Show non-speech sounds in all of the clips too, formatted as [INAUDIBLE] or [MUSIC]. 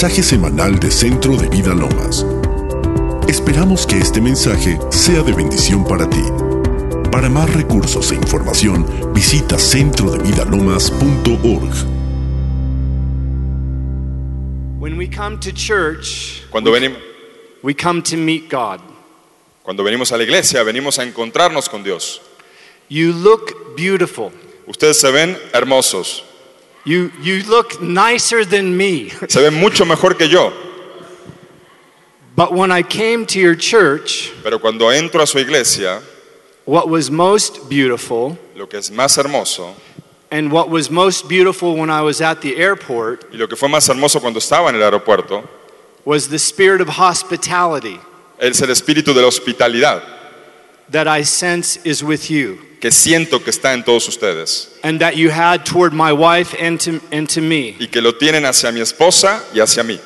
mensaje semanal de Centro de Vida Lomas. Esperamos que este mensaje sea de bendición para ti. Para más recursos e información, visita centrodevidalomas.org. When we come to church, Cuando venimos, we come to meet God. cuando venimos a la iglesia, venimos a encontrarnos con Dios. You look beautiful. Ustedes se ven hermosos, You, you look nicer than me. se ven mucho mejor que yo, But when I came to your church, pero cuando entro a su iglesia, what was most beautiful, lo que es más hermoso and what was most beautiful when I was at the airport, y lo que fue más hermoso cuando estaba en el aeropuerto, was the spirit of hospitality es el espíritu de la hospitalidad. that I sense is with you que siento que está en todos ustedes and that you had toward my wife and to, and to me. y que lo tienen hacia mi esposa y hacia mí.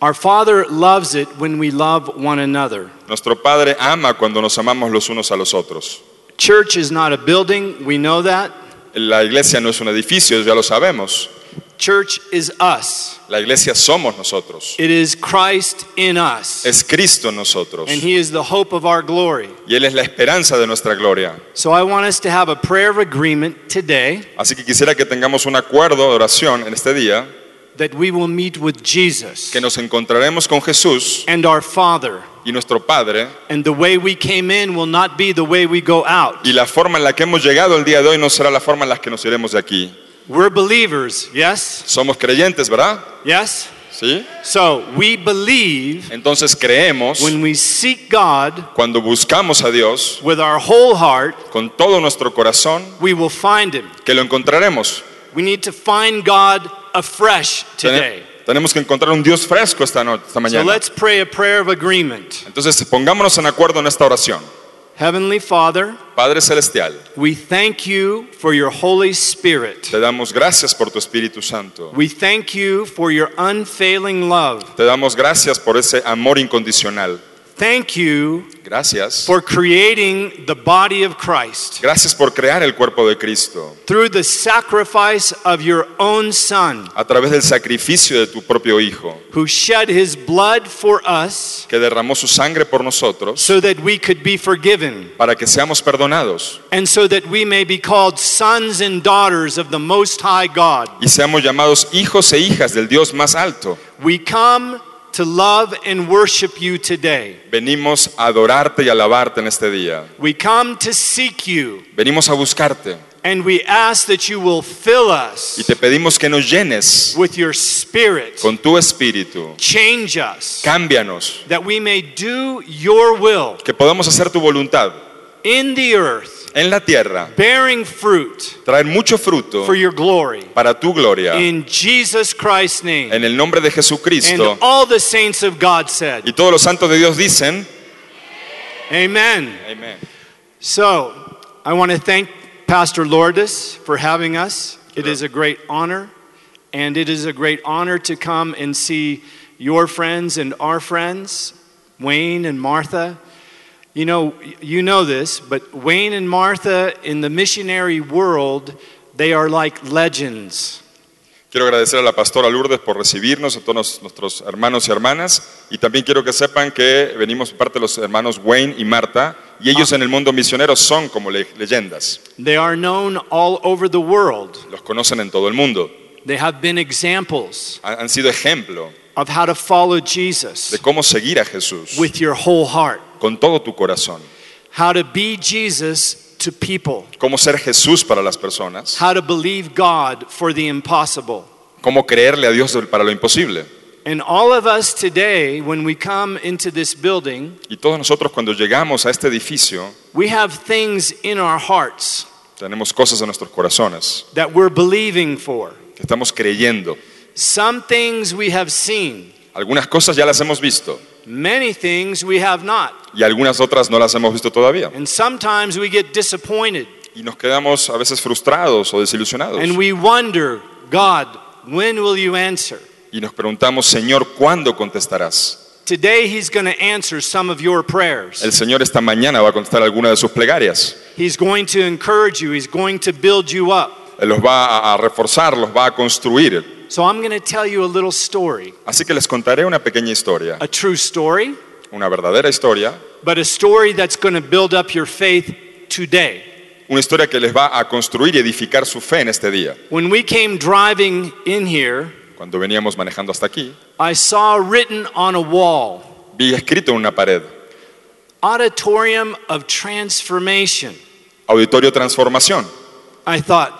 Our Father loves it when we love one another. Nuestro Padre ama cuando nos amamos los unos a los otros. Church is not a building, we know that. La iglesia no es un edificio, ya lo sabemos. Church is us. La iglesia somos nosotros. It is Christ in us. Es Cristo en nosotros. And He is the hope of our glory. Y Él es la esperanza de nuestra gloria. So I want us to have a prayer of agreement today Así que quisiera que tengamos un acuerdo de oración en este día, that we will meet with Jesus que nos encontraremos con Jesús and our Father. y nuestro Padre, And the way we came in will not be the way we go out. y la forma en la que hemos llegado el día de hoy no será la forma en la que nos iremos de aquí. We're believers, yes? Somos creyentes, ¿verdad? Yes? ¿Sí? So we believe Entonces creemos, when we seek God cuando buscamos a Dios with our whole heart, con todo nuestro corazón, we will find Him. que lo encontraremos. We need to find God afresh today. Tenemos que encontrar un Dios fresco esta, noche, esta mañana. So let's pray a prayer of agreement. Entonces pongámonos en acuerdo en esta oración. Heavenly Father, Padre Celestial, we thank you for your Holy Spirit. te damos gracias por tu Espíritu Santo. We thank you for your unfailing love. Te damos gracias por ese amor incondicional. Thank you Gracias. for creating the body of Christ Gracias por crear el cuerpo de Cristo through the sacrifice of your own Son, a través del sacrificio de tu propio Hijo, who shed his blood for us que derramó su sangre por nosotros so that we could be forgiven para que seamos perdonados and so that we may be called sons and daughters of the Most High God. y seamos llamados hijos e hijas del Dios más alto. We come to love and worship you today. Venimos a adorarte y alabarte en este día. We come to seek you, Venimos a buscarte and we ask that you will fill us y te pedimos que nos llenes with your spirit. con tu espíritu. Change us, Cámbianos, that we may do your will que podamos hacer tu voluntad in the earth, en la tierra, bearing fruit traer mucho fruto for your glory. para tu gloria. In Jesus Christ's name. En el nombre de And Jesucristo. all the saints of God said, Y todos los santos de Dios dicen, Amen. Amén. So, I want to thank Pastor Lourdes for having us. It is a great honor, and it is a great honor to come and see your friends and our friends, Wayne and Martha. You know, you know this, but Wayne and Martha in the missionary world, they are like legends. Quiero agradecer a la pastora Lourdes por recibirnos, a todos nuestros hermanos y hermanas, y también quiero que sepan que venimos parte de los hermanos Wayne y Marta, y ellos en el mundo misionero son como le- leyendas, They are known all over the world. los conocen en todo el mundo, They have been examples han, han sido ejemplo of how to follow Jesus de cómo seguir a Jesús with your whole heart. con todo tu corazón, how to be Jesus to people, cómo ser Jesús para las personas, how to believe God for the impossible. cómo creerle a Dios para lo imposible. And all of us today, when we come into this building, Y todos nosotros cuando llegamos a este edificio we have things in our hearts tenemos cosas en nuestros corazones that we're believing for. que estamos creyendo. Some things we have seen, Algunas cosas ya las hemos visto many things we have not. y algunas otras no las hemos visto todavía. And sometimes we get disappointed Y nos quedamos a veces frustrados o desilusionados. and we wonder, God, when will you answer? Y nos preguntamos, Señor, ¿cuándo contestarás? Today, He's going to answer some of your prayers. El Señor esta mañana va a contestar alguna de sus plegarias. He's going to encourage you, He's going to build you up. Él los va a- reforzar, los va a construir. So I'm going to tell you a little story, Así que les contaré una pequeña historia, a true story, una verdadera historia, but a story that's going to build up your faith today. una historia que les va a construir y edificar su fe en este día. When we came driving in here, Cuando veníamos manejando hasta aquí, I saw written on a wall, vi escrito en una pared, Auditorium of Transformation. Auditorio Transformación. I thought,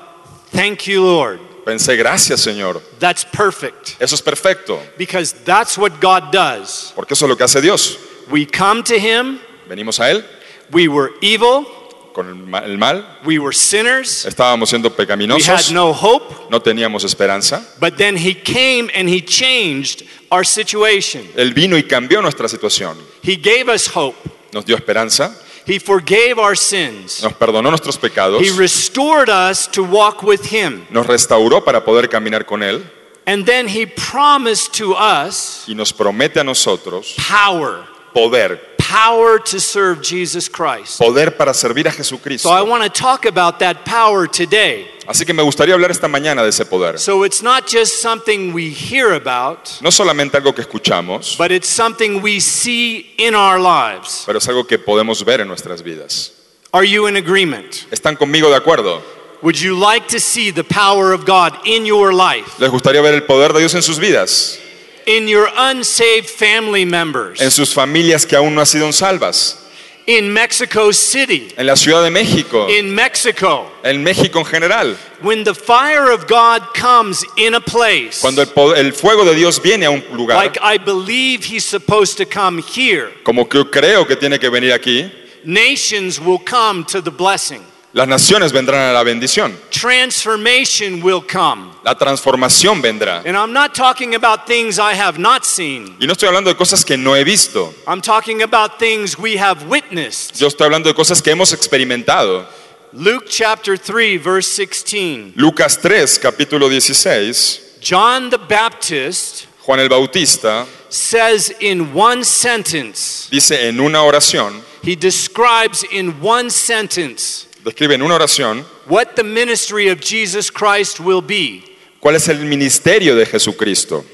thank you, Lord. Pensé, gracias Señor, That's perfect. Eso es perfecto, because that's what God does. porque eso es lo que hace Dios. We come to Him, Venimos a Él. We were evil, con el ma- mal, we were sinners, estábamos siendo we had pecaminosos, no hope, no teníamos esperanza. but then He came and He changed our situation. Él vino y cambió nuestra situación, He gave us hope, nos dio esperanza, He forgave our sins, nos perdonó nuestros pecados, He restored us to walk with Him, nos restauró para poder caminar con Él. And then He promised to us y nos promete a nosotros power. Poder, Power to serve Jesus Christ. poder para servir a Jesucristo. So I want to talk about that power today. Así que me gustaría hablar esta mañana de ese poder. So it's not just something we hear about, No solamente algo que escuchamos, but it's something we see in our lives. pero es algo que podemos ver en nuestras vidas. Are you in agreement? ¿Están conmigo de acuerdo? Would you like to see the power of God in your life, ¿Les gustaría ver el poder de Dios en sus vidas? In your unsaved family members. En sus familias que aún no han sido salvas. in Mexico City, En la Ciudad de México. in Mexico? En México en general. When the fire of God comes in a place, Cuando el, el fuego de Dios viene a un lugar, like I believe He's supposed to come here, como que creo que tiene que venir aquí, nations will come to the blessing. Las naciones vendrán a la bendición. Transformation will come. La transformación vendrá. And I'm not talking about things I have not seen. Y no estoy hablando de cosas que no he visto. I'm talking about things we have witnessed. Yo estoy hablando de cosas que hemos experimentado. Luke chapter 3, verse 16. Lucas 3, capítulo 16. John the Baptist Juan el Bautista says in one sentence, dice en una oración, he describes in one sentence describe en una oración, what the ministry of Jesus Christ will be. cuál es el ministerio de Jesucristo.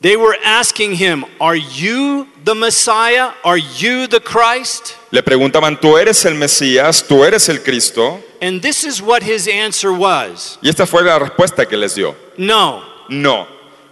They were asking him, Are you the Messiah? Are you the Christ? Le preguntaban, ¿tú eres el Mesías? ¿Tú eres el Cristo? And this is what his answer was Y esta fue la respuesta que les dio. No, No,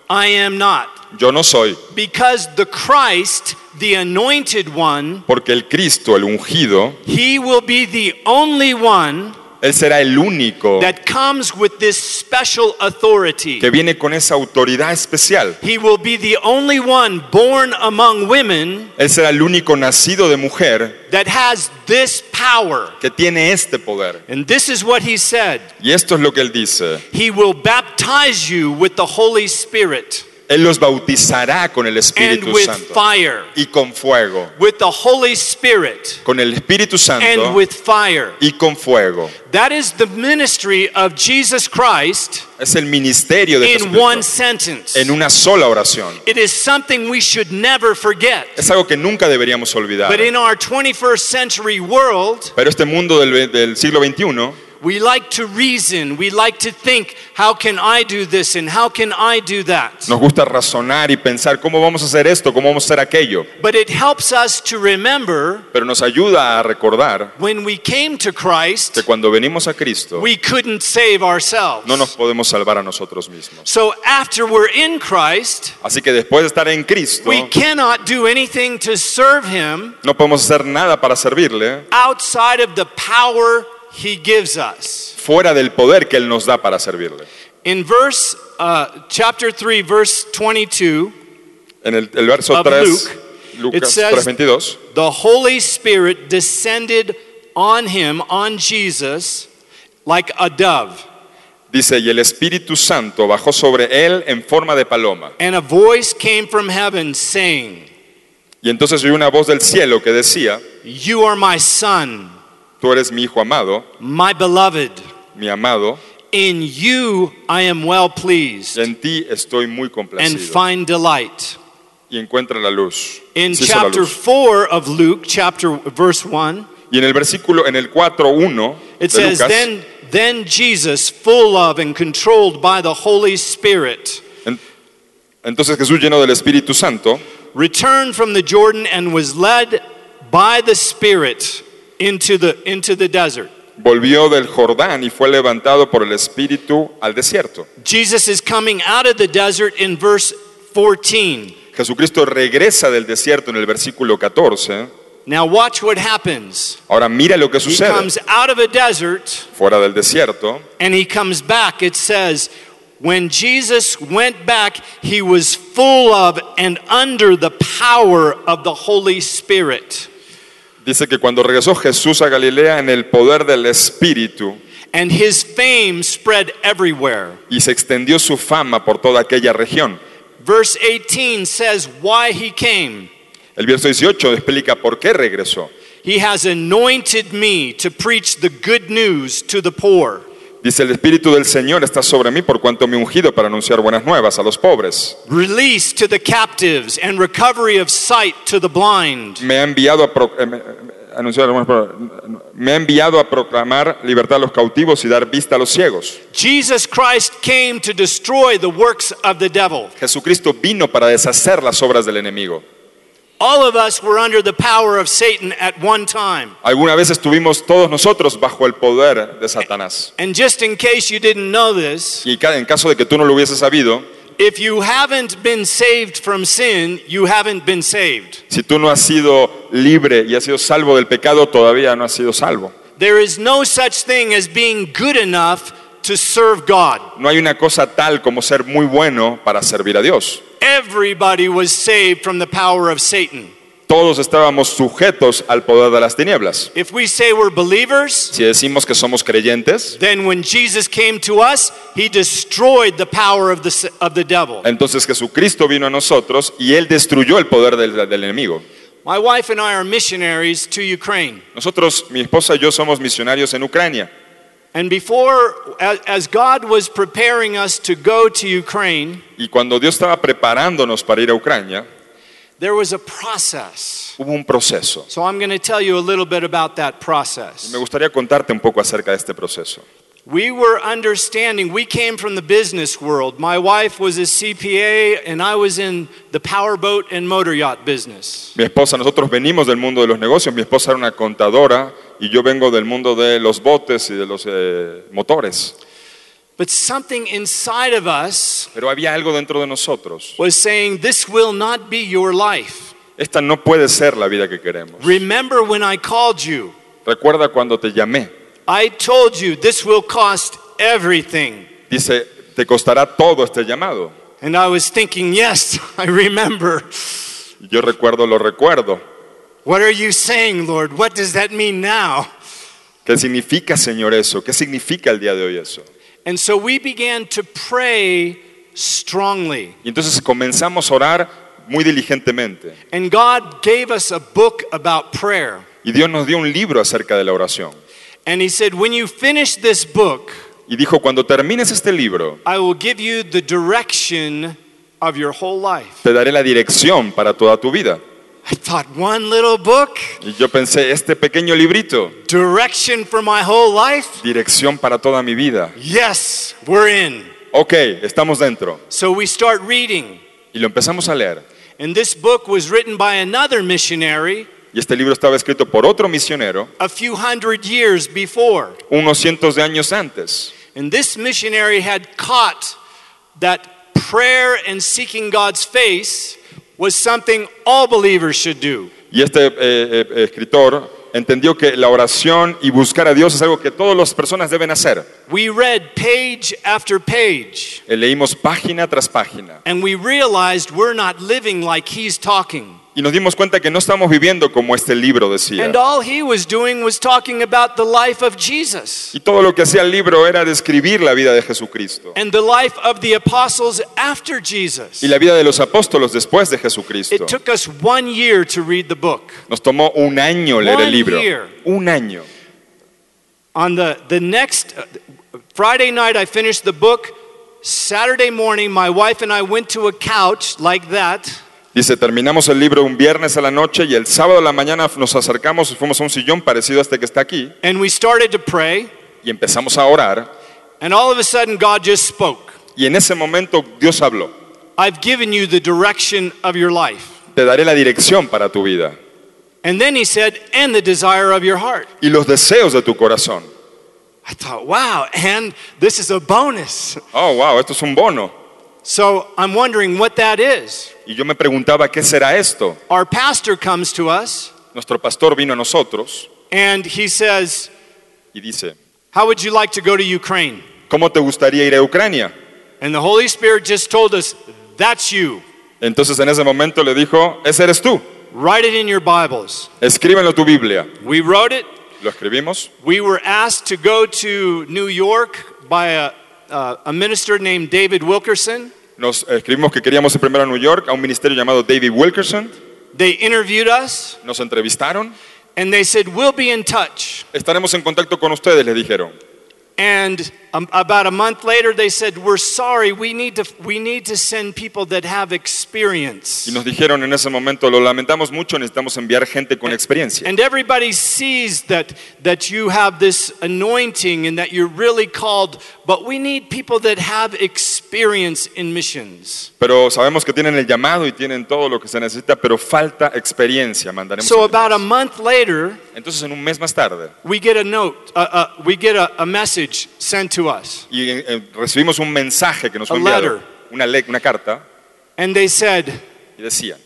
I am not. yo no soy, Because the Christ, the anointed one, porque el Cristo, el ungido, he will be the only one Él será el único that comes with this special authority. que viene con esa autoridad especial. He will be the only one born among women Él será el único nacido de mujer that has this power. que tiene este poder. And this is what he said Y esto es lo que Él dice. He will baptize you with the Holy Spirit Él los bautizará con el and Espíritu with Santo fire. y con fuego. With the Holy Spirit Con el Espíritu and Santo with fire. y con fuego. That is the ministry of Jesus Christ Es el ministerio de in one sentence. en una sola oración. It is something we should never forget. Es algo que nunca deberíamos olvidar. But in our 21st century world, Pero este mundo del, del siglo XXI we like to reason, we like to think, how can I do this and how can I do that? nos gusta razonar y pensar cómo vamos a hacer esto, cómo vamos a hacer aquello. But it helps us to remember Pero nos ayuda a recordar when we came to Christ, que cuando venimos a Cristo we couldn't save ourselves. no nos podemos salvar a nosotros mismos. So after we're in Christ, Así que después de estar en Cristo, we cannot do anything to serve Him no podemos hacer nada para servirle outside of the power He gives us. fuera del poder que Él nos da para servirle. In verse, uh, chapter 3, verse 22, En el, el verso Of 3, Luke, Lucas it says- 3:22, the Holy Spirit descended on Him, on Jesus, like a dove. dice, y el Espíritu Santo bajó sobre Él en forma de paloma. And a voice came from heaven saying, Y entonces oyó una voz del cielo que decía, You are my Son, tú eres mi Hijo amado, my beloved. mi amado, In you I am well pleased en ti estoy muy complacido. and find delight. Y encuentra la luz. In la chapter luz. 4 of Luke, chapter verse 1, Y en el versículo, en el 4.1 de it says, Lucas, then, then Jesus, full of and controlled by the Holy Spirit, Entonces Jesús, lleno del Espíritu Santo, returned from the Jordan and was led by the Spirit into the, into the desert. volvió del Jordán y fue levantado por el Espíritu al desierto. Jesus is coming out of the desert in verse 14. Jesucristo regresa del desierto en el versículo 14. Now, watch what happens. Ahora mira lo que He sucede. comes out of a desert Fuera del desierto, and he comes back. It says, when Jesus went back, he was full of and under the power of the Holy Spirit. Dice que cuando regresó Jesús a Galilea en el poder del Espíritu And his fame spread everywhere. y se extendió su fama por toda aquella región. Verse 18 says why he came. El verso 18 explica por qué regresó. He has anointed me to preach the good news to the poor. Dice, el Espíritu del Señor está sobre mí por cuanto me he ungido para anunciar buenas nuevas a los pobres. Release to the captives and recovery of sight to the blind. Me ha enviado a, pro- eh, me- eh, anunciar buenas- me ha enviado a proclamar libertad a los cautivos y dar vista a los ciegos. Jesus Christ came to destroy the works of the devil. Jesucristo vino para deshacer las obras del enemigo. All of us were under the power of Satan at one time. Alguna vez estuvimos todos nosotros bajo el poder de Satanás. And just in case you didn't know this, Y en caso de que tú no lo hubieses sabido, if you haven't been saved from sin, you haven't been saved. si tú no has sido libre y has sido salvo del pecado, todavía no has sido salvo. There is no such thing as being good enough to serve God. No hay una cosa tal como ser muy bueno para servir a Dios. Everybody was saved from the power of Satan. Todos estábamos sujetos al poder de las tinieblas. If we say we're believers, Si decimos que somos creyentes, then when Jesus came to us, he destroyed the power of the, of the devil. entonces Jesucristo vino a nosotros y Él destruyó el poder del, del enemigo. My wife and I are missionaries to Ukraine. Nosotros, mi esposa y yo somos misionarios en Ucrania. And before, as, God was preparing us to go to Ukraine, Y cuando Dios estaba preparándonos para ir a Ucrania, there was a process. hubo un proceso. So I'm going to tell you a little bit about that process Me process. gustaría contarte un poco acerca de este proceso. We were understanding, we came from the business world. My wife was a CPA, and I was in the powerboat and motor yacht business. Mi esposa, nosotros venimos del mundo de los negocios. Mi esposa era una contadora y yo vengo del mundo de los botes y de los eh, motores. But something inside of us Pero había algo dentro de nosotros. was saying, This will not be your life. Esta no puede ser la vida que queremos. Remember when I called you? Recuerda cuando te llamé. I told you this will cost everything. Dice, te costará todo este llamado. And I was thinking, Yes, [LAUGHS] I remember. Yo recuerdo, lo recuerdo. What are you saying, Lord? What does that mean now? ¿Qué significa, Señor, eso? ¿Qué significa el día de hoy eso? And so we began to pray strongly. Y entonces comenzamos a orar muy diligentemente. And God gave us a book about prayer. Y Dios nos dio un libro acerca de la oración. And He said, When you finish this book, Y dijo, cuando termines este libro, I will give you the direction of your whole life. te daré la dirección para toda tu vida. I thought, one little book, Y yo pensé, este pequeño librito, direction for my whole life? dirección para toda mi vida. Yes, we're in. Ok, estamos dentro. So we start reading. Y lo empezamos a leer. And this book was written by another missionary Y este libro estaba escrito por otro misionero a few hundred years before. unos cientos de años antes. And this missionary had caught that prayer and seeking God's face was something all believers should do. Y este eh, eh, escritor entendió que la oración y buscar a Dios es algo que todas las personas deben hacer. We read page after page, Eh, Leímos página tras página and we realized we're not living like he's talking. Y nos dimos cuenta que no estamos viviendo como este libro decía. And all he was doing was talking about the life of Jesus Y todo lo que hacía el libro era describir la vida de Jesucristo and the life of the apostles after Jesus. y la vida de los apóstolos después de Jesucristo. It took us one year to read the book. Nos tomó un año leer el libro. Un año. On the, the next uh, Friday night, I finished the book. Saturday morning, my wife and I went to a couch like that. Dice, terminamos el libro un viernes a la noche y el sábado a la mañana nos acercamos y fuimos a un sillón parecido a este que está aquí And we started to pray, y empezamos a orar and all of a sudden, God just spoke. y en ese momento Dios habló. I've given you the direction of your life. te daré la dirección para tu vida And then he said, and the desire of your heart. y los deseos de tu corazón. I thought, wow, and this is a bonus. Oh, wow, esto es un bono. So I'm wondering what that is. Y yo me preguntaba, ¿qué será esto? Our pastor comes to us Nuestro pastor vino a nosotros and he says, y dice, How would you like to go to Ukraine? ¿cómo te gustaría ir a Ucrania? And the Holy Spirit just told us, That's you. Entonces en ese momento le dijo, ese eres tú, Write it in your Bibles. escríbelo en tu Biblia. We wrote it. Lo escribimos. We were asked to go to New York by a, uh, a minister named David Wilkerson. Nos escribimos que queríamos ir primero a New York a un ministerio llamado David Wilkerson. They interviewed us Nos entrevistaron. and they said, We'll be in touch. Estaremos en contacto con ustedes, les dijeron. And um, about a month later, they said, We're sorry, we need, to, we need to send people that have experience. Y nos dijeron en ese momento, lo lamentamos mucho, necesitamos enviar gente con experiencia. And everybody sees that, that you have this anointing and that you're really called, but we need people that have experience in missions. Pero sabemos que tienen el llamado y tienen todo lo que se necesita, pero falta experiencia. Mandaremos So about a month later. Entonces en un mes más tarde we get a note, uh, uh, we get a, a message sent to us. y eh, eh, recibimos un mensaje que nos fue A enviado, letter. una, le- una carta, And they said, y decía,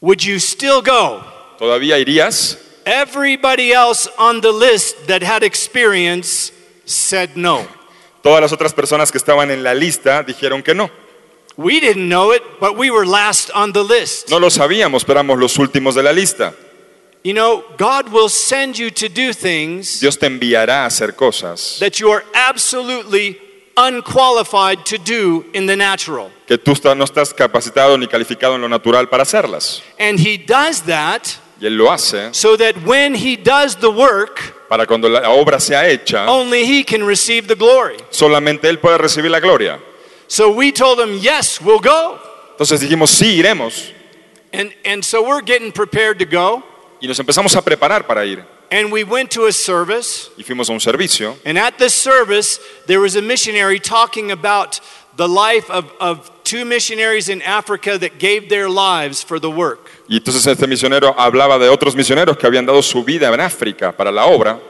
Would you still go? ¿todavía irías? Everybody else on the list that had experience said no. Todas las otras personas que estaban en la lista dijeron que no. We didn't know it, but we were last on the list. No lo sabíamos, pero éramos los últimos de la lista. You know, God will send you to do things Dios te enviará a hacer cosas that you are absolutely unqualified to do in the natural. que tú no estás capacitado ni calificado en lo natural para hacerlas. And He does that Y Él lo hace so that when He does the work, para cuando la obra sea hecha, only He can receive the glory. solamente Él puede recibir la gloria. So we told Him, yes, we'll go. Entonces dijimos, sí, iremos. And, and so we're getting prepared to go. Y nos empezamos a preparar para ir. And we went to a service. Y fuimos a un servicio. And at this service, there was a missionary talking about the life of, of two missionaries in Africa that gave their lives for the work. Y entonces este misionero hablaba de otros misioneros que habían dado su vida en África para la obra.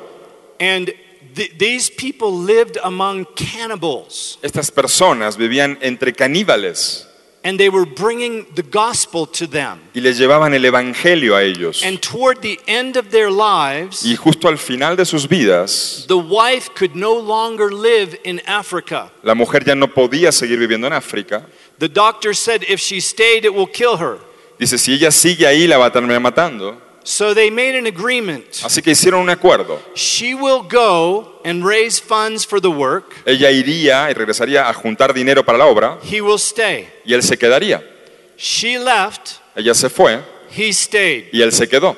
And th- these people lived among cannibals. Estas personas vivían entre caníbales And they were bringing the gospel to them. y les llevaban el evangelio a ellos. And toward the end of their lives, Y justo al final de sus vidas, the wife could no longer live in Africa. la mujer ya no podía seguir viviendo en África. The doctor said if she stayed, it will kill her. Dice, si ella sigue ahí, la va a terminar matando. So they made an agreement. Así que hicieron un acuerdo. She will go and raise funds for the work. Ella iría y regresaría a juntar dinero para la obra He will stay. y él se quedaría. She left. Ella se fue He stayed. y él se quedó.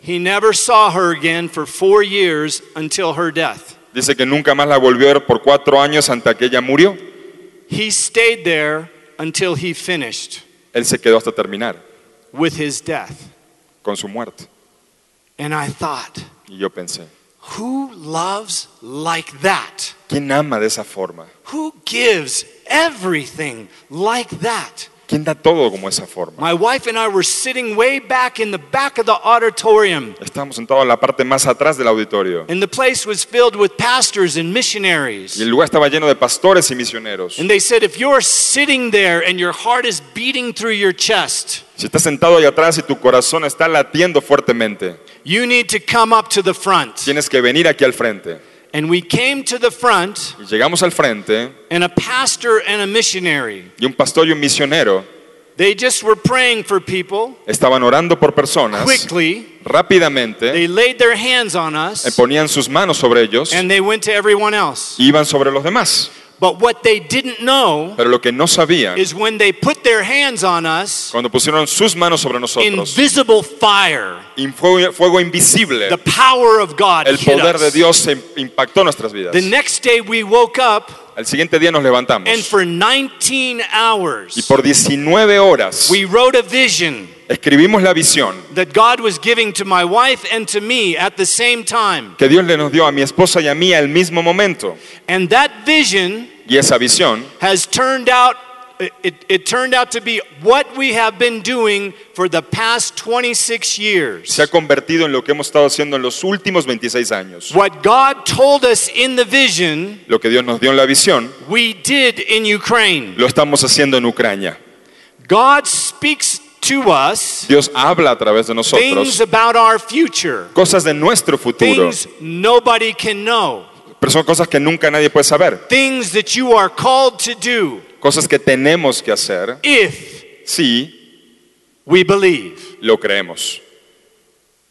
He never saw her again for four years until her death. Dice que nunca más la volvió a ver por cuatro años hasta que ella murió. He stayed there until he finished Él se quedó hasta terminar with his death. con su muerte. And I thought, Y yo pensé, who loves like that? ¿quién ama de esa forma? Who gives everything like that? ¿Quién da todo como esa forma? My wife and I were sitting way back in the back of the auditorium, Estábamos sentados en la parte más atrás del auditorio. and the place was filled with pastors and missionaries. Y el lugar estaba lleno de pastores y misioneros. And they said, if you're sitting there and your heart is beating through your chest, Si estás sentado ahí atrás y tu corazón está latiendo fuertemente, you need to come up to the front. tienes que venir aquí al frente. And we came to the front, Y llegamos al frente and a pastor and a missionary, y un pastor y un misionero they just were praying for people estaban orando por personas. quickly. Rápidamente They laid their hands on eh, us, ponían sus manos sobre ellos and they went to everyone else. y iban sobre los demás. But what they didn't know Pero lo que no sabían, is when they put their hands on us, cuando pusieron sus manos sobre nosotros, invisible fire, y fuego, fuego invisible, the power of God el hit poder de us. Dios impactó nuestras vidas. The next day we woke up, Al siguiente día nos levantamos and for 19 y hours por 19 horas we wrote a vision escribimos la visión that God was giving to my wife and to me at the same time. que Dios le nos dio a mi esposa y a mí al mismo momento. And that vision Y esa visión has turned out it, it turned out to be what we have been doing for the past 26 years. Se ha convertido en lo que hemos estado haciendo en los últimos 26 años. What God told us in the vision, Lo que Dios nos dio en la visión, we did in Ukraine. lo estamos haciendo en Ucrania. God speaks to us Dios habla a través de things about our future, cosas de nuestro futuro, things nobody can know, pero son cosas que nunca nadie puede saber. things that you are called to do Cosas que tenemos que hacer if si we believe. lo creemos.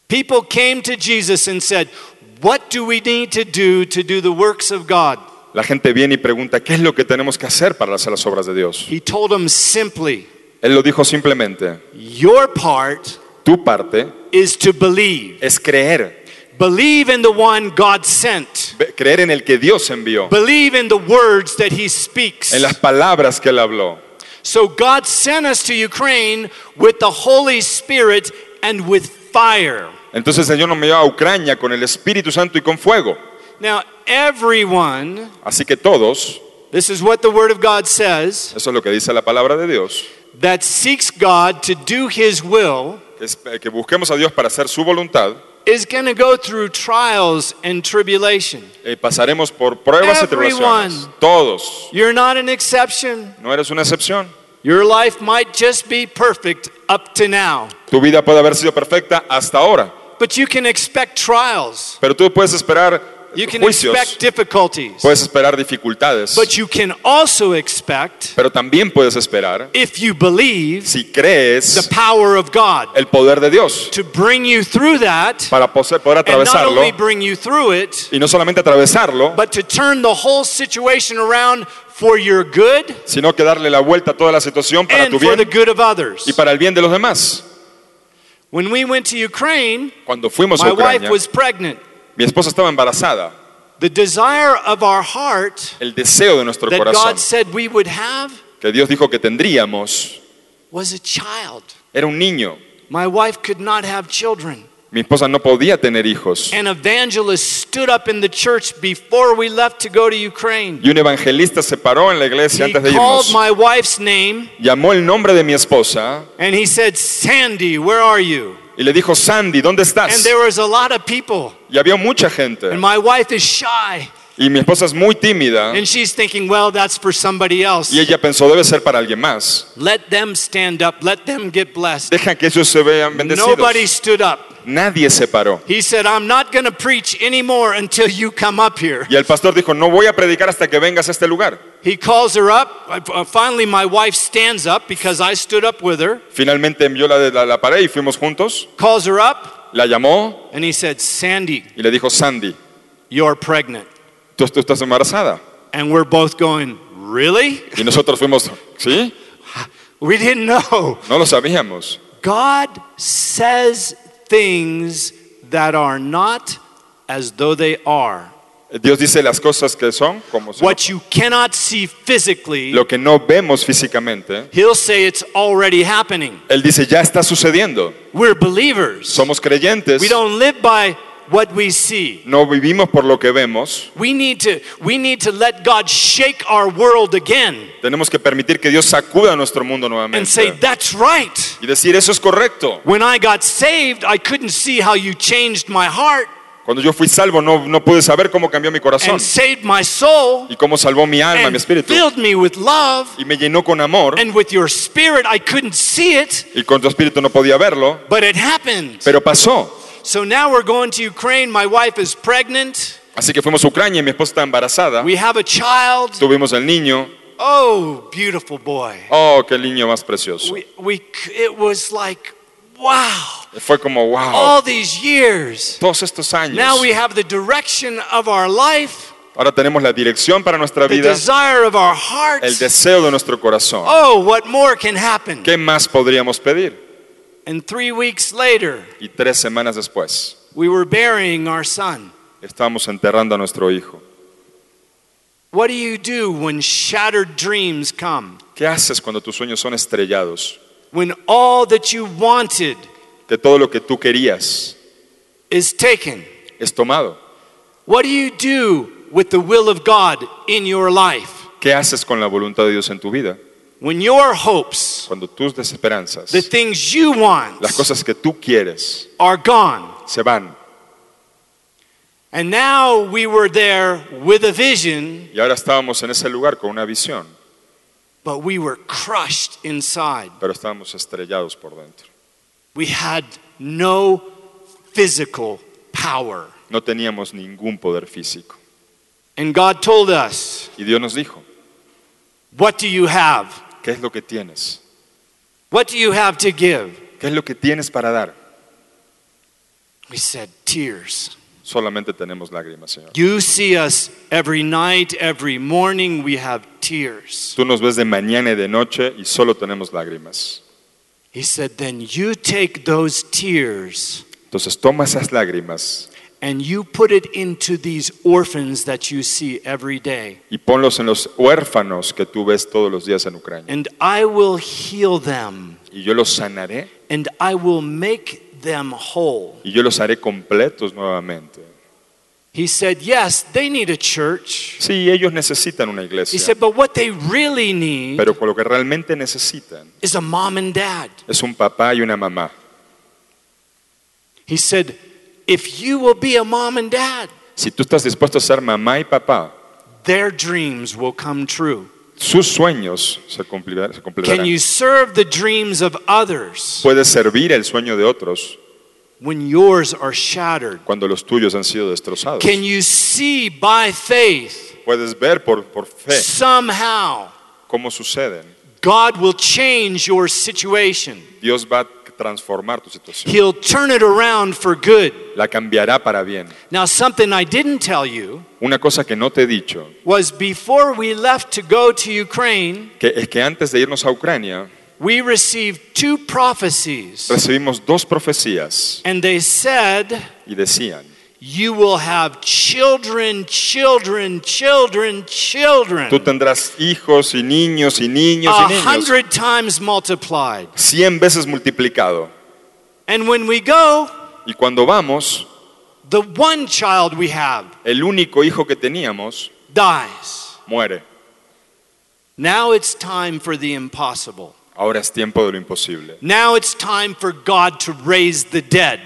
People came to Jesus and said, What do we need to do to do the works of God? La gente viene y pregunta, ¿qué es lo que tenemos que hacer para hacer las obras de Dios? He told them simply, Él lo dijo simplemente, Your part tu parte is to believe. es creer, Believe in the one God sent. Creer en el que Dios envió, Believe in the words that He speaks. en las palabras que Él habló. So God sent us to Ukraine with the Holy Spirit and with fire. Entonces el Señor nos envió a Ucrania con el Espíritu Santo y con fuego. Now, everyone, Así que todos, this is what the Word of God says, eso es lo que dice la palabra de Dios, that seeks God to do His will que, es- eh, que busquemos a Dios para hacer su voluntad, is going to go through trials and tribulation. eh, pasaremos por pruebas y tribulaciones. Everyone. Todos. You're not an exception. No eres una excepción. Your life might just be perfect up to now, Tu vida puede haber sido perfecta hasta ahora, but you can expect trials. pero tú puedes esperar You can juicios, expect difficulties. puedes esperar dificultades, But you can also expect, pero también puedes esperar, if you believe, si crees, the power of God el poder de Dios to bring you through that, para poder and not only bring you through it, y no solamente atravesarlo, but to turn the whole situation around for your good sino que darle la vuelta a toda la situación para and tu for the bien good of others. y para el bien de los demás. When we went to Ukraine, Cuando fuimos a my wife was pregnant. Mi esposa estaba embarazada. The desire of our heart El deseo de nuestro that corazón God said we would have que Dios dijo que tendríamos was a child. era un niño. My wife could not have children. Mi esposa no podía tener hijos. An evangelist stood up in the church before we left to go to Ukraine. Y un evangelista se paró en la iglesia He antes de called my wife's name Llamó el nombre de mi esposa and he said, Sandy, where are you? Y le dijo, Sandy, ¿dónde And estás? there was a lot of people. Y había mucha gente. And my wife is shy. Y mi esposa es muy tímida. And she's thinking, well, that's for somebody else. Y ella pensó, debe ser para alguien más. Let them stand up. Let them get blessed. Deja que ellos se vean bendecidos. Nobody stood up. Nadie se paró. He said, I'm not going to preach anymore until you come up here. Y el pastor dijo, no voy a predicar hasta que vengas a este lugar. He calls her up. Uh, Finally, my wife stands up because I stood up with her. Finalmente envió la la, la pared y fuimos juntos. Calls her up, La llamó and he said, Sandy, y le dijo, Sandy, you're pregnant. tú, tú estás embarazada. And we're both going, Really? Y nosotros fuimos, ¿sí? We didn't know. No lo sabíamos. God says things that are not as though they are. Dios dice las cosas que son como son. What you cannot see physically, Lo que no vemos físicamente, He'll say it's already happening. Él dice, ya está sucediendo. We're believers. Somos creyentes, We don't live by what we see. no vivimos por lo que vemos. We need to we need to let God shake our world again Tenemos que permitir que Dios sacuda nuestro mundo and say nuevamente. that's right. Y decir, eso es correcto. When I got saved, I couldn't see how you changed my heart Cuando yo fui salvo, no, no pude saber cómo cambió mi corazón and saved my soul y cómo salvó mi alma, mi espíritu. filled me with love Y me llenó con amor and with your spirit I couldn't see it, y con tu espíritu no podía verlo, but it happened. pero pasó. So now we're going to Ukraine. My wife is pregnant. Así que fuimos a Ucrania y mi esposa está embarazada. We have a child. Tuvimos el niño. Oh, beautiful boy. Oh, qué niño más precioso. We, we it was like wow. Fue como, wow, All these years. todos estos años. Now we have the direction of our life, Ahora tenemos la dirección para nuestra the vida, desire of our el deseo de nuestro corazón. Oh, what more can happen? ¿Qué más podríamos pedir? And three weeks later, Y tres semanas después, we were burying our son. estábamos enterrando a nuestro hijo. What do you do when shattered dreams come? ¿Qué haces cuando tus sueños son estrellados? When all that you wanted Que todo lo que tú querías is taken? es tomado. What do you do with the will of God in your life? ¿Qué haces con la voluntad de Dios en tu vida? When your hopes, cuando tus desesperanzas, the things you want, las cosas que tú quieres, are gone. se van. And now we were there with a vision, Y ahora estábamos en ese lugar con una visión, but we were crushed inside. pero estábamos estrellados por dentro. We had no physical power. No teníamos ningún poder físico. And God told us, Y Dios nos dijo, What do you have? ¿Qué es lo que tienes? What do you have to give? ¿Qué es lo que tienes para dar? We said, Tears. Solamente tenemos lágrimas, Señor. You see us every night, every morning, we have tears. Tú nos ves de mañana y de noche y solo tenemos lágrimas. He said, Then you take those tears Entonces toma esas lágrimas and you put it into these orphans that you see every day. y ponlos en los huérfanos que tú ves todos los días en Ucrania. And I will heal them Y yo los sanaré and I will make them whole. y yo los haré completos nuevamente. He said, Yes, they need a church. Sí, ellos necesitan una iglesia. He said, But what they really need pero con lo que realmente necesitan is a mom and dad. es un papá y una mamá. He said, If you will be a mom and dad, Si tú estás dispuesto a ser mamá y papá, their dreams will come true. sus sueños se cumplirán- se Can you serve the dreams of others Puedes servir el sueño de otros when yours are shattered? cuando los tuyos han sido destrozados. Can you see by faith Puedes ver por, por fe somehow cómo suceden. God will change your situation? Dios va a transformar tu situación. He'll turn it around for good. La cambiará para bien. Now, something I didn't tell you Una cosa que no te he dicho, was before we left to go to Ukraine, que es que antes de irnos a Ucrania, we received two prophecies, recibimos dos profecías and they said, y decían, You will have children, children, children, children. tú tendrás hijos y niños y niños y niños, A hundred times multiplied. cien veces multiplicado. And when we go, Y cuando vamos, the one child we have el único hijo que teníamos dies. muere. Now it's time for the impossible. Ahora es tiempo de lo imposible. Now it's time for God to raise the dead.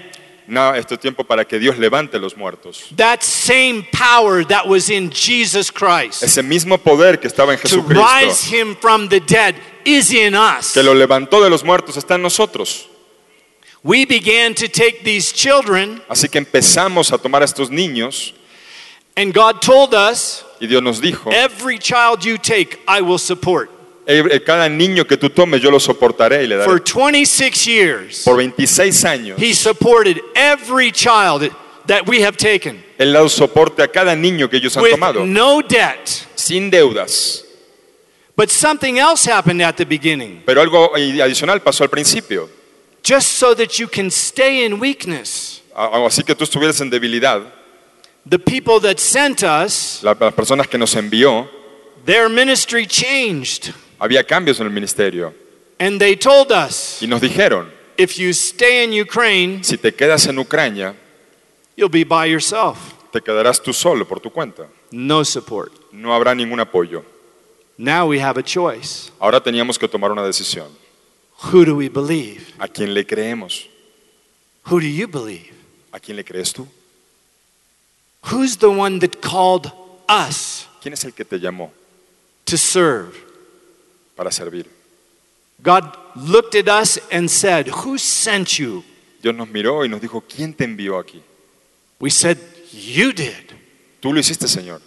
No, esto es tiempo para que Dios levante los muertos. That same power that was in Jesus Christ Ese mismo poder que estaba en to rise Jesucristo, him from the dead is in us. que lo levantó de los muertos, está en nosotros. We began to take these children, Así que empezamos a tomar a estos niños and God told us, y Dios nos dijo, Every child you take, I will support. "Eh, cada niño que tú tomes yo lo soportaré y le For daré. 26 years, Por 26 años, He supported every child that we have taken Él dado soporte a cada niño que ellos han with tomado, no debt. sin deudas. But something else happened at the beginning, Pero algo adicional pasó al principio. just so that you can stay in weakness. Así que tú estuvieras en debilidad. The people that sent us, La- Las personas que nos envió, their ministry changed. Había cambios en el ministerio. And they told us Y nos dijeron, if you stay in Ukraine, si te quedas en Ucrania, you'll be by yourself. te quedarás tú solo por tu cuenta. No support. No habrá ningún apoyo. Now we have a choice. Ahora teníamos que tomar una decisión. Who do we believe? ¿A quién le creemos? Who do you believe? ¿A quién le crees tú? Who's the one that called us ¿Quién es el que te llamó to serve? Para servir? God looked at us and said, Who sent you? Dios nos miró y nos dijo, ¿quién te envió aquí? We said, You did. Tú lo hiciste, Señor.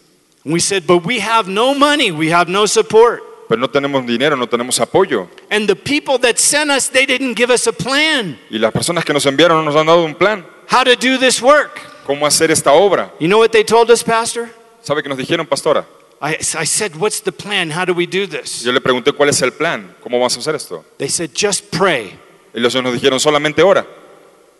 And we said, But we have no money, we have no support. Pero no tenemos dinero, no tenemos apoyo. And the people that sent us, they didn't give us a plan Y las personas que nos enviaron no nos han dado un plan. how to do this work. ¿Cómo hacer esta obra? You know what they told us, Pastor? ¿Sabe qué nos dijeron, pastora? I, I said, What's the plan? How do we do this? Yo le pregunté cuál es el plan, cómo vamos a hacer esto. They said, Just pray. Y ellos nos dijeron, solamente ora.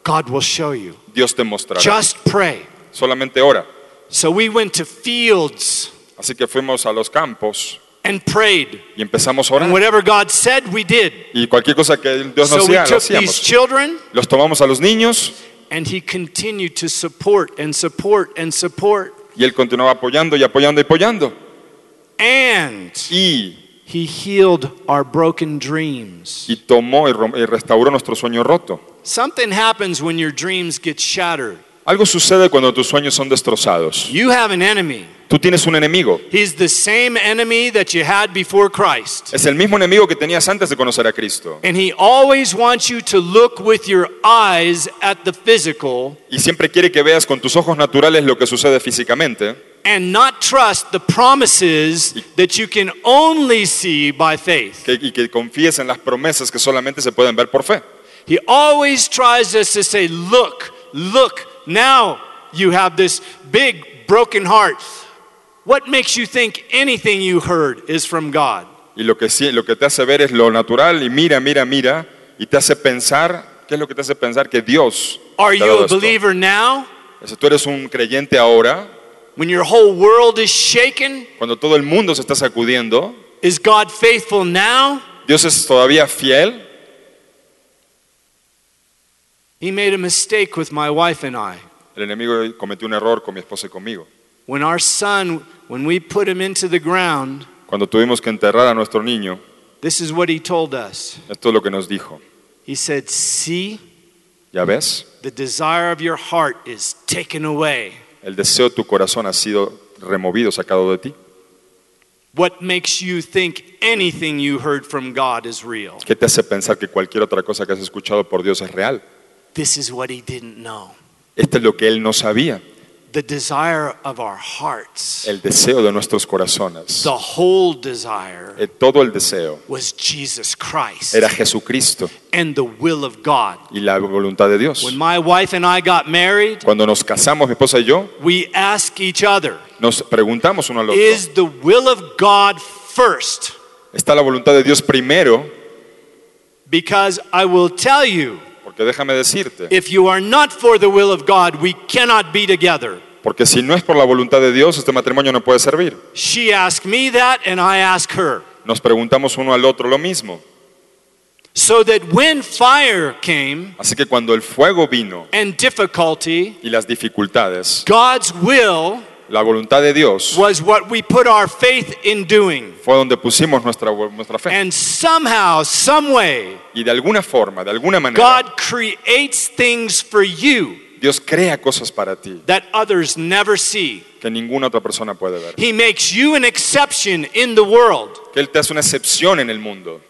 God will show you. Dios te mostrará. Just pray. Solamente ora. So we went to fields Así que fuimos a los campos and prayed. y empezamos a And orar. whatever God said, we did. Y cualquier cosa que Dios nos So we decía, lo took these hacíamos. children Los tomamos a los niños and He continued to support and support and support. y Él continuaba apoyando y apoyando y apoyando. And Y He healed our broken dreams. y tomó y, y restauró nuestro sueño roto. Something happens when your dreams get shattered. Algo sucede cuando tus sueños son destrozados. You have an enemy. Tú tienes un enemigo. He's the same enemy that you had before Christ. Es el mismo enemigo que tenías antes de conocer a Cristo. And he always wants you to look with your eyes at the physical Y siempre quiere que veas con tus ojos naturales lo que sucede físicamente and not trust the promises that you can only see by faith. que- y que confíes en las promesas que solamente se pueden ver por fe. He always tries us to say, Look, look, now you have this big broken heart. What makes you think anything you heard is from God? Y lo que, lo que te hace ver es lo natural y mira, mira, mira y te hace pensar, ¿qué es lo que te hace pensar? Que Dios Are you a believer now? Sea, tú eres un creyente ahora, When your whole world is shaken? cuando todo el mundo se está sacudiendo, Is God faithful now? Dios es todavía fiel. He made a mistake with my wife and I. El enemigo cometió un error con mi esposa y conmigo. When our son, when we put him into the ground, Cuando tuvimos que enterrar a nuestro niño, this is what he told us. esto es lo que nos dijo. He said, See, ¿Ya ves? the desire of your heart is taken away. El deseo de tu corazón ha sido removido, sacado de ti. What makes you think anything you heard from God is real? ¿Qué te hace pensar que cualquier otra cosa que has escuchado por Dios es real? This is what he didn't know. Esto es lo que él no sabía. The desire of our hearts, El deseo de nuestros corazones. the whole desire Eh, Todo el deseo was Jesus Christ era Jesucristo and the will of God. y la voluntad de Dios. When my wife and I got married, Cuando nos casamos, mi esposa y yo, we asked each other, nos preguntamos uno al otro, Is the will of God first? ¿está la voluntad de Dios primero? Because I will tell you, Porque déjame decirte, if you are not for the will of God, we cannot be together. porque si no es por la voluntad de Dios, este matrimonio no puede servir. She asked me that, and I asked her. Nos preguntamos uno al otro lo mismo. So that when fire came Así que cuando el fuego vino and difficulty, y las dificultades, God's will la voluntad de Dios was what we put our faith in doing. fue donde pusimos nuestra, nuestra fe. And somehow, some way, Y de alguna forma, de alguna manera, God creates things for you Dios crea cosas para ti that others never see. que ninguna otra persona puede ver. He makes you an exception in the world Que Él te hace una excepción en el mundo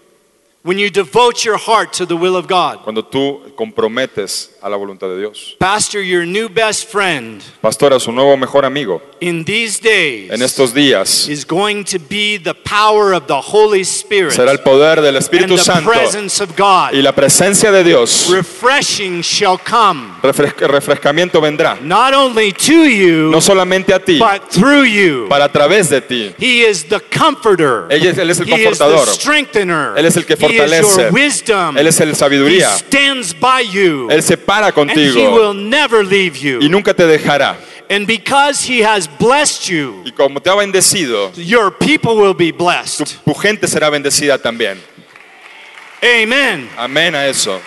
when you devote your heart to the will of God. cuando tú comprometes a la voluntad de Dios. Pastor, your new best friend Pastora, su nuevo mejor amigo in these days en estos días is going to be the power of the Holy Spirit será el poder del and Espíritu the presence of God. y la presencia de Dios. Refreshing shall come Refres- refrescamiento vendrá, not only to you, no solamente a ti, but through you. para a través de ti. He is the comforter. Él es, él es el He is the strengthener. Él es el que fortalece. your wisdom. Él es el He sabiduría, stands by you. Él se para contigo will never leave y nunca te dejará. And because he has blessed you, Y como te ha bendecido, your people will be tu, blessed. tu gente será bendecida también. Amen. Amén a eso.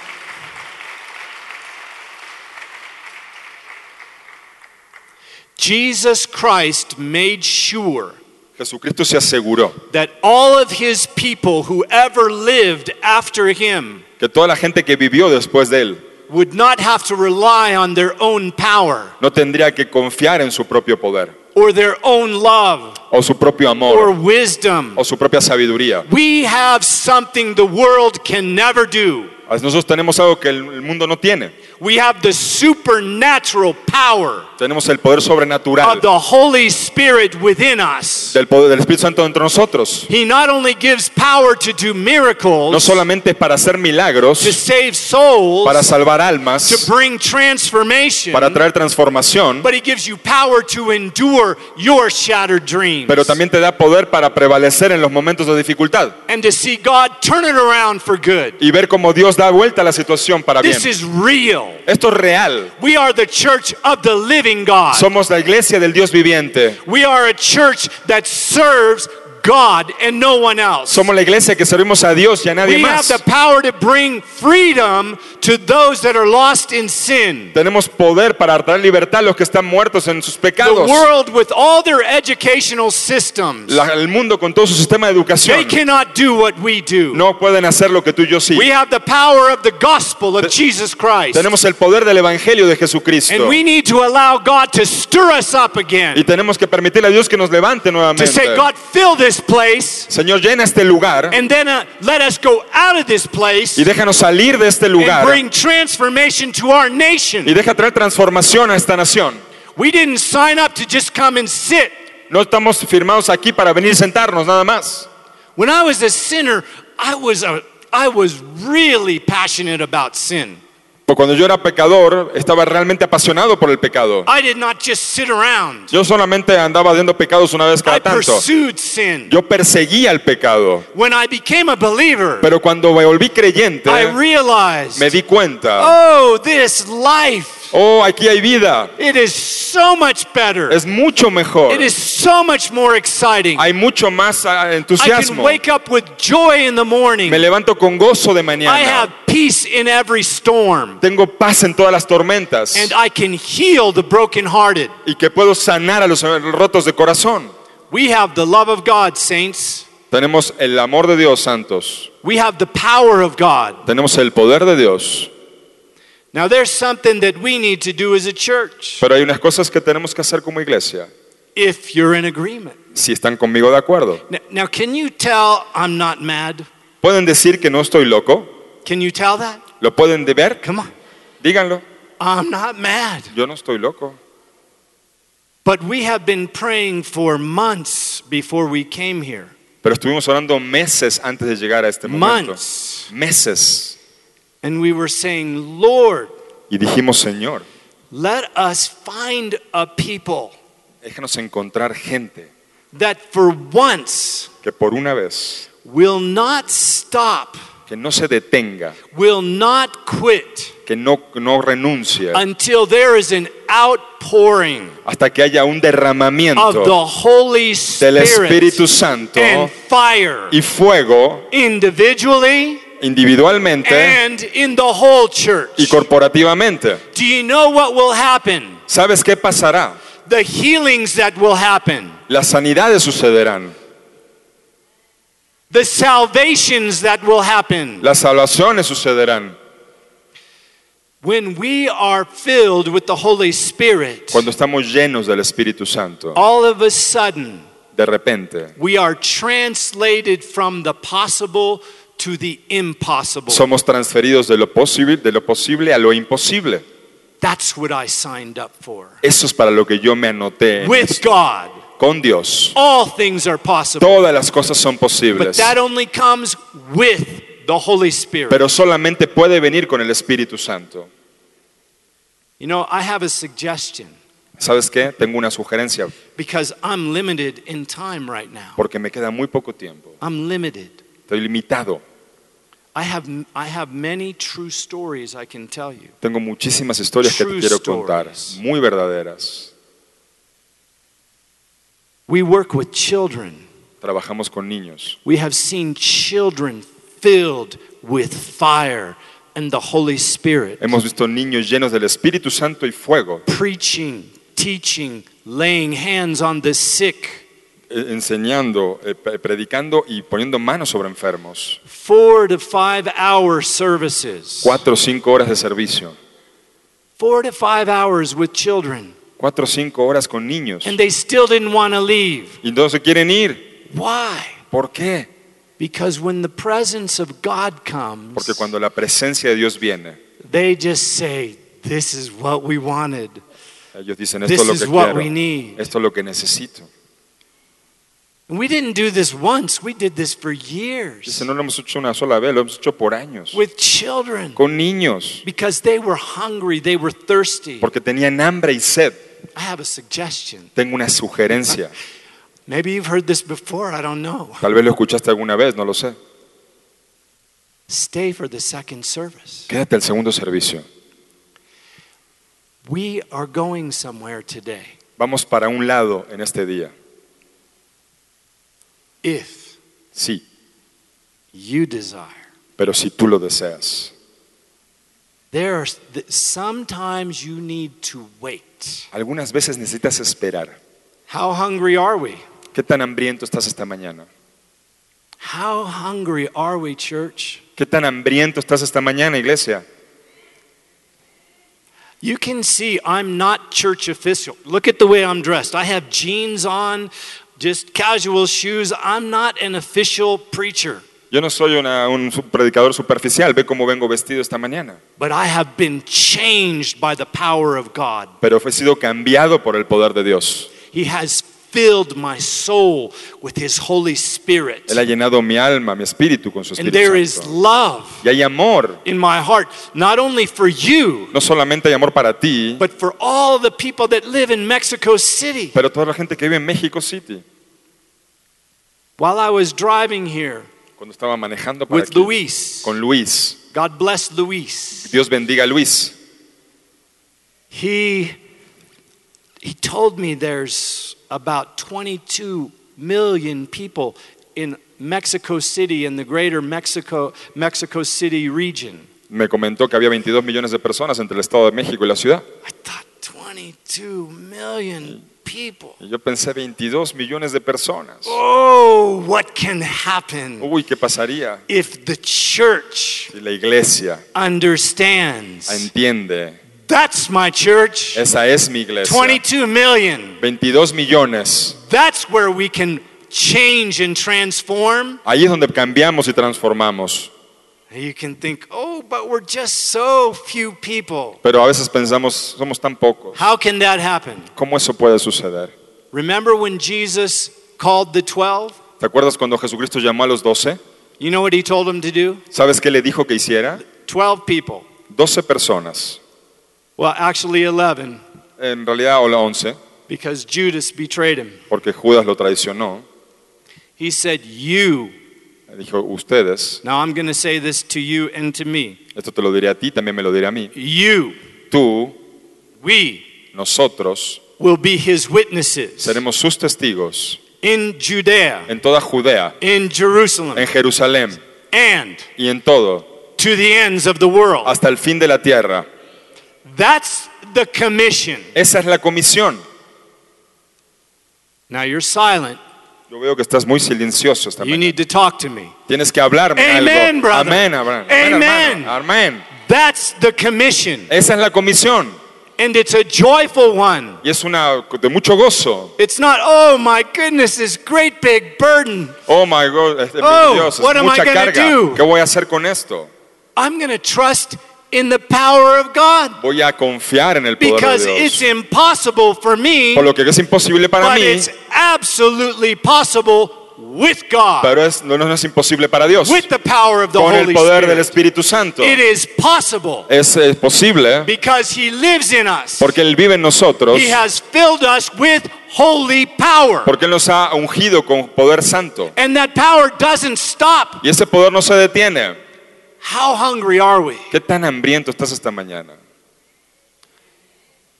Jesus Christ made sure Jesucristo se aseguró that all of his people who ever lived after him que toda la gente que vivió después de él would not have to rely on their own power no tendría que confiar en su propio poder or their own love o su propio or amor wisdom. o su propia sabiduría. We have something the world can never do. Nosotros tenemos algo que el mundo no tiene. We have the supernatural power Tenemos el poder sobrenatural of the Holy Spirit within us. del poder del Espíritu Santo entre nosotros. He not only gives power to do No miracles, solamente para hacer to milagros, save souls, para salvar to almas, bring transformation, para traer transformación, but He gives you power to endure your shattered dreams pero también te da poder para prevalecer en los momentos de dificultad and to see God turn it around for good. y ver cómo Dios da vuelta a la situación para bien. This is real. Esto es real. We are the church of the living God. Somos la iglesia del Dios viviente. We are a church that serves God and no one else. Somos la iglesia que servimos a Dios y a nadie We have más. the power to bring freedom to those that are lost in sin. Tenemos poder para traer libertad a los que están muertos en sus The pecados. world, with all their educational systems, La- el mundo con todo su sistema de they educación cannot do what we do. no pueden hacer lo que tú y yo sí. We have the power of the gospel of Jesus Christ. Tenemos el poder del evangelio de Jesucristo. And we need to allow God to stir us up Y again. tenemos que permitirle a Dios que nos levante To nuevamente. say, God, fill this place. Señor, llena este lugar And then uh, let us go out of this place y déjanos salir de este and bring transformation to our y nation. deja traer transformación a esta nación. We didn't sign up to just come and sit. No estamos firmados aquí para venir y sentarnos nada más. When I was a sinner, I was a, I was really passionate about sin. Porque cuando yo era pecador, estaba realmente apasionado por el pecado. I did not just sit around. Yo solamente andaba haciendo pecados una vez I cada tanto. pursued sin. Yo perseguía el pecado. When I became a believer, Pero cuando me volví creyente, I realized, me di cuenta, oh, this life, oh, aquí hay vida. it is so much better. Es mucho mejor. It is so much more exciting. Hay mucho más ah, I can wake up with joy in the morning. Me levanto con gozo de mañana. I have peace in every storm. Tengo paz en todas las tormentas. And I can heal the brokenhearted. Y que puedo sanar a los rotos de corazón. We have the love of God, saints. Tenemos el amor de Dios, santos. We have the power of God. Tenemos el poder de Dios. Now, there's something that we need to do as a church Pero hay unas cosas que tenemos que hacer como iglesia. if you're in agreement. Si están conmigo de acuerdo. Now, now, can you tell I'm not mad? ¿Pueden decir que no estoy loco? Can you tell that? ¿Lo pueden de ver? Come on. Díganlo. I'm not mad. Yo no estoy loco. But we have been praying for months before we came here. Pero estuvimos orando meses antes de llegar a este momento. Months. Meses. And we were saying, Lord, Y dijimos, Señor, let us find a people déjanos encontrar gente that for once que por una vez, will not stop, que no se detenga, will not quit que no, no renuncie, until there is an outpouring hasta que haya un of the derramamiento Holy del Spirit Espíritu Santo and fire y fuego individually individualmente and in the whole church. y corporativamente. Do you know what will happen? ¿Sabes qué pasará? The healings that will happen, Las sanidades sucederán, the salvations that will happen las salvaciones sucederán when we are filled with the Holy Spirit. cuando estamos llenos del Espíritu Santo. All of a sudden, De repente we are translated from the possible to the impossible. somos transferidos de lo posible, de lo posible a lo imposible. That's what I signed up for. Eso es para lo que yo me anoté With. God, con Dios. all things are possible. Todas las cosas son But posibles, that only comes with the Holy Spirit. pero solamente puede venir con el Espíritu Santo. You know, I have a suggestion ¿Sabes qué? Tengo una sugerencia because I'm limited in time right now. porque me queda muy poco tiempo. I'm limited. Estoy limitado. I have, I have many true stories I can tell you. Tengo muchísimas historias que te True quiero contar, stories. muy verdaderas. We work with children. Trabajamos con niños. We have seen children filled with fire and the Holy Spirit, Hemos visto niños llenos del Espíritu Santo y fuego, preaching, teaching, laying hands on the sick. Eh, enseñando, eh, pre- predicando y poniendo manos sobre enfermos. Four to five hour services. Cuatro o cinco horas de servicio. Four to five hours with children. Cuatro o cinco horas con niños. And they still didn't want to leave. Y no se quieren ir. Why? ¿Por qué? Because when the presence of God comes, Porque cuando la presencia de Dios viene, they just say, This is what we wanted. ellos dicen, This esto es lo que quiero, esto es lo que necesito. And we didn't do this once, we did this for years Dice, no lo hemos hecho una sola vez, lo hemos hecho por años. with children Con niños, because they were hungry, they were thirsty. porque tenían hambre y sed. I have a suggestion. Tengo una sugerencia. Maybe you've heard this before, I don't know. Tal vez lo escuchaste alguna vez, no lo sé. Stay for the second service. Quédate al segundo servicio. We are going somewhere today. Vamos para un lado en este día. If Sí, you desire. pero si tú lo deseas. There are sometimes you need to wait. Algunas veces necesitas esperar. How hungry are we? ¿Qué tan hambriento estás esta mañana? How hungry are we, church? ¿Qué tan hambriento estás esta mañana, iglesia? You can see I'm not church official. Look at the way I'm dressed. I have jeans on, just casual shoes. I'm not an official preacher, Yo no soy una- un predicador superficial, ve cómo vengo vestido esta mañana. but I have been changed by the power of God. Pero he sido cambiado por el poder de Dios. He has filled my soul with His Holy Spirit. Él ha llenado mi alma, mi espíritu con su And there Espíritu is love Y hay amor. in my heart, not only for you, No solamente hay amor para ti, but for all the people that live in Mexico City. pero toda la gente que vive en México City. While I was driving here Cuando estaba manejando para with aquí, Luis, con Luis. God bless Luis. Dios bendiga a Luis. He he told me there's about 22 million people in Mexico City in the greater Mexico Mexico City region. Me comentó que había 22 millones de personas entre el Estado de México y la ciudad. I thought 22 million people. Y yo pensé 22 millones de personas. Oh, what can happen Uy, ¿qué pasaría if the church si la iglesia understands? entiende? That's my church. Esa es mi iglesia. 22 million. 22 millones. That's where we can change and transform. Ahí es donde cambiamos y transformamos. You can think, oh, but we're just so few people. Pero a veces pensamos, somos tan pocos. How can that happen? ¿Cómo eso puede suceder? Remember when Jesus called the 12? ¿Te acuerdas cuando Jesucristo llamó a los 12? You know what he told them to do? ¿Sabes qué le dijo que hiciera? 12 people. 12 personas. Well, actually 11, En realidad, o la 11, because Judas betrayed him. porque Judas lo traicionó. He said, You. Dijo, ustedes, Now I'm going to say this to you and to me. esto te lo diré a ti, también me lo diré a mí. You, Tú, we, nosotros, will be his witnesses seremos sus testigos in Judea, en toda Judea, in Jerusalem, en Jerusalén and y en todo, to the ends of the world. hasta el fin de la tierra. That's the commission. Esa es la comisión. Now you're silent. Yo veo que estás muy silencioso esta You mañana. need to talk to me. Tienes que hablarme Amen, algo. brother. Amén, Abraham. Amén, Amen. hermano. Amén. That's the commission. Esa es la comisión And it's a joyful one. y es una de mucho gozo. It's not, oh my goodness, this great big burden. Oh my God, este, Oh, Dios, es what am I mucha gonna carga. do? ¿Qué voy a hacer con esto? I'm going to trust in the power of God Voy a confiar en el poder because de it's Dios. impossible for me, Por lo que es imposible para but mí, it's absolutely possible with God, pero es, no, no es imposible para Dios. with the power of the Con el Holy poder del Spirit. Espíritu Santo. It is possible Es, eh, posible because He lives in us. porque Él vive en nosotros, He has filled us with holy power. porque Él nos ha ungido con poder santo. And that power doesn't stop. Y ese poder no se detiene. How hungry are we? ¿Qué tan hambriento estás esta mañana?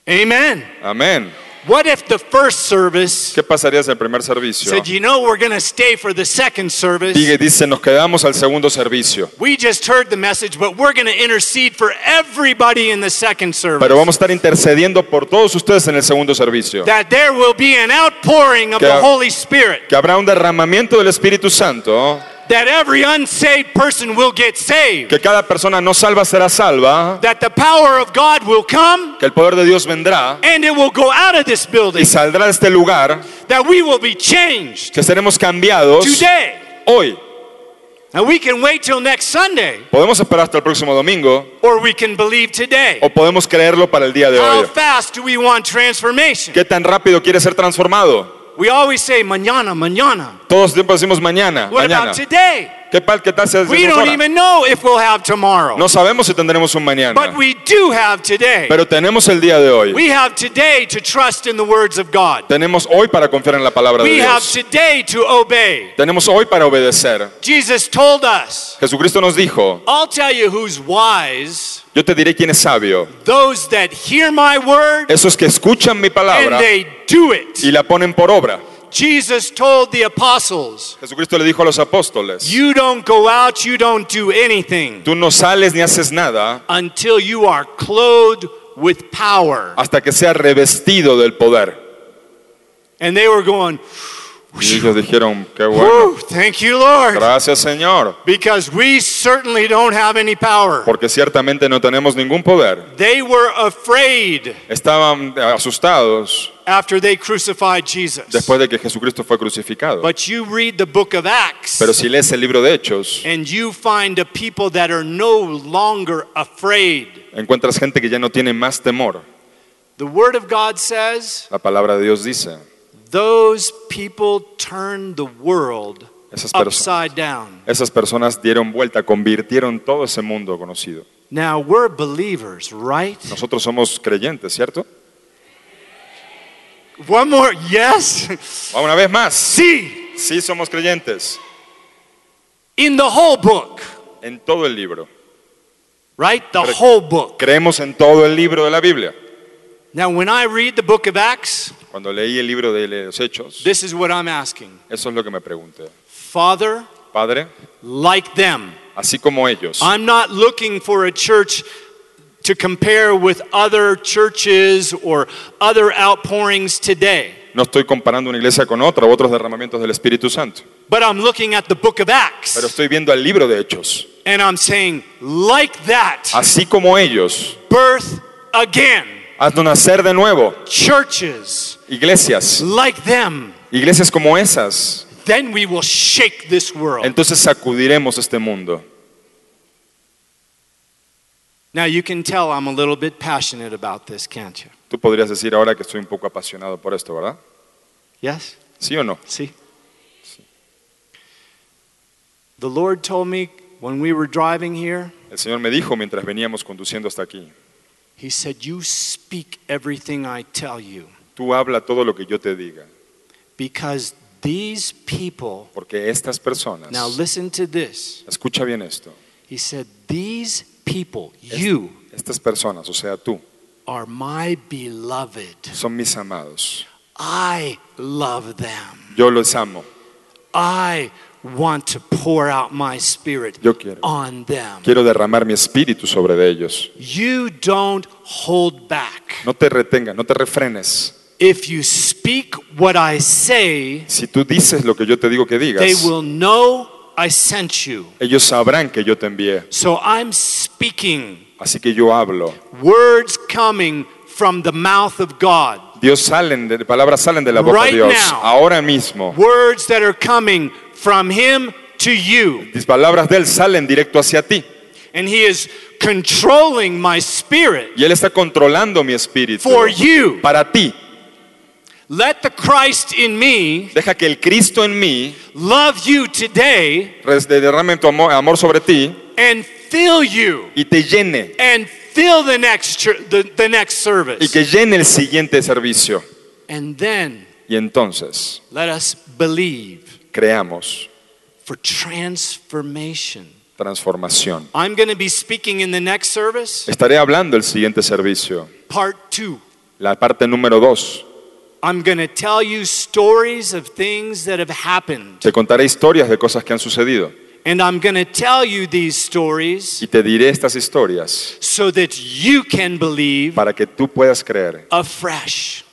Amen. Amén. What if the first service ¿Qué pasaría si el primer servicio? said, you know, we're going to stay for the second service? Dice, dice, nos quedamos al segundo servicio. We just heard the message, but we're going to intercede for everybody in the second service. Pero vamos a estar intercediendo por todos ustedes en el segundo servicio. that there will be an outpouring of Que- the Holy Spirit. Que habrá un derramamiento del Espíritu Santo. That every unsaved person will get saved. Que cada persona no salva será salva. That the power of God will come Que el poder de Dios vendrá and it will go out of this building. y saldrá de este lugar. That we will be changed Que seremos cambiados today. hoy. And we can wait till next Sunday Podemos esperar hasta el próximo domingo or we can believe today. o podemos creerlo para el día de How hoy. fast do we want transformation? ¿Qué tan rápido quiere ser transformado? We always say mañana, mañana. Todos tiempo decimos mañana, What mañana. about today? ¿Qué, tal- qué tal si We don't even know if we'll have tomorrow. No sabemos si tendremos un mañana, But we do have today. pero tenemos el día de hoy. We have today to trust in the words of God. Tenemos hoy para confiar en la palabra de We have Dios. today to obey. Tenemos hoy para obedecer. Jesus told us, Jesucristo nos dijo, I'll tell you who's wise, yo te diré quién es sabio. those that hear my word Esos que escuchan mi and palabra they do it. y la ponen por obra. Jesus told the apostles, Jesucristo le dijo a los apóstoles, You don't go out, you don't do anything tú no sales ni haces nada until you are clothed with power. hasta que sea revestido del poder. And they were going, Y ellos dijeron, qué bueno. Thank you, Lord. Gracias Señor, Because we certainly don't have any power. porque ciertamente no tenemos ningún poder. They were afraid Estaban asustados after they crucified Jesus. después de que Jesucristo fue crucificado. But you read the book of Acts Pero si lees el libro de Hechos, and you find a people that are no longer afraid. encuentras gente que ya no tiene más temor. The Word of God says La palabra de Dios dice, those people turned the world esas, upside down. esas personas dieron vuelta, convirtieron todo ese mundo conocido. Now we're believers, right? Nosotros somos creyentes, ¿cierto? One more, yes? Una vez más. See, Sí somos creyentes. in the whole book, En todo el libro. right? The Correct. whole book. Creemos en todo el libro de la Biblia. Now, when I read the book of Acts, Cuando leí el libro de los Hechos, this is what I'm asking eso es lo que me pregunté. Father, Padre, like them. así como ellos, I'm not looking for a church to compare with other churches or other outpourings today, no estoy comparando una iglesia con otra u otros derramamientos del Espíritu Santo, but I'm looking at the book of Acts pero estoy viendo el libro de Hechos. and I'm saying, like that, Así como ellos, birth again. Haznos nacer de nuevo. Churches Iglesias, like them, iglesias como esas, then we will shake this world. entonces sacudiremos este mundo. Now, you can tell I'm a little bit passionate about this, can't you? Tú podrías decir ahora que estoy un poco apasionado por esto, ¿verdad? Yes? ¿Sí o no? See? The Lord told me when we were driving here, El Señor me dijo mientras veníamos conduciendo hasta aquí, He said, You speak everything I tell you. tú habla todo lo que yo te diga, Because these people, porque estas personas, now listen to this. escucha bien esto, He said, These people, you, estas personas, o sea, tú, are my beloved. son mis amados. I love them. Yo los amo, I want to pour out my spirit yo quiero. on them. Quiero derramar mi espíritu sobre de ellos. You don't hold back. No te retengas, no te refrenes. If you speak what I say, Si tú dices lo que yo te digo que they digas, will know I sent you. ellos sabrán que yo te envié. So I'm speaking Así que yo hablo. words coming from the mouth of God, Dios salen, de, palabras salen de la boca Right de Dios. now. Ahora mismo. words that are coming from Him to you. Las palabras de Él salen directo hacia ti. And He is controlling my spirit Y Él está controlando mi espíritu. for you. Para ti. Let the Christ in me Deja que el Cristo en mí love you today derrame tu amor, amor sobre ti and fill you y te llene. and fill the next the, the next service. Y que llene el siguiente servicio. And then Y entonces let us believe creamos for transformation. transformación. I'm going to be speaking in the next service, Estaré hablando el siguiente servicio. part two. La parte número dos. I'm going to tell you stories of things that have happened. Te contaré historias de cosas que han sucedido. And I'm going to tell you these stories Y te diré estas historias so that you can believe para que tú puedas creer afresh,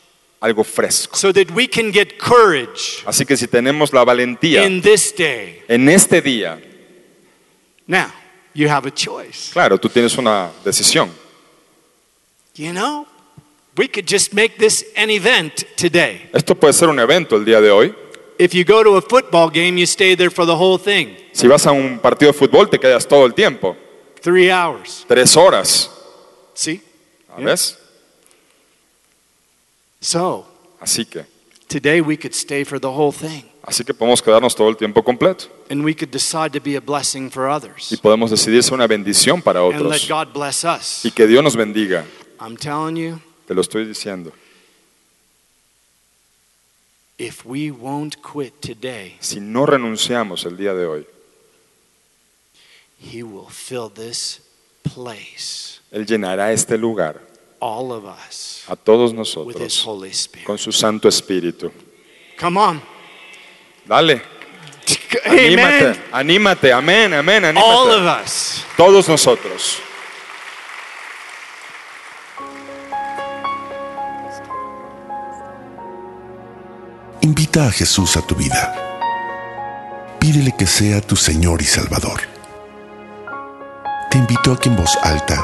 algo fresco. so that we can get courage Así que si tenemos la valentía in this day. en este día, Now, you have a choice. claro, tú tienes una decisión. You know, we could just make this an event today. Esto puede ser un evento el día de hoy. If you go to a football game, you stay there for the whole thing Si vas a un partido de fútbol, te quedas todo el tiempo. three hours. Tres horas. See? ¿Ves? So, Así que, today we could stay for the whole thing. así que podemos quedarnos todo el tiempo completo. And we could decide to be a blessing for others. Y podemos decidir ser una bendición para And let otros. God bless us. Y que Dios nos bendiga. I'm telling you, Te lo estoy diciendo. if we won't quit today, Si no renunciamos el día de hoy, He will fill this place, Él llenará este lugar a todos with His nosotros Holy Spirit. con su Santo Espíritu. Come on. Dale. Anímate, Amen. anímate, amén, amén, All of anímate. us. Todos nosotros. Invita a Jesús a tu vida. Pídele que sea tu Señor y Salvador. Te invito a que en voz alta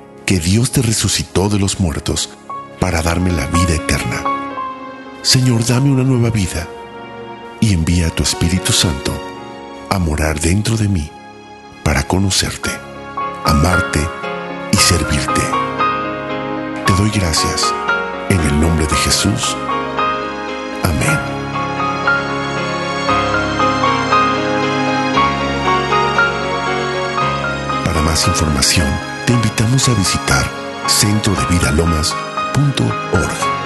que Dios te resucitó de los muertos para darme la vida eterna. Señor, dame una nueva vida y envía a tu Espíritu Santo a morar dentro de mí para conocerte, amarte y servirte. Te doy gracias en el nombre de Jesús. Amén. Para más información, invitamos a visitar centrodevidalomas.org.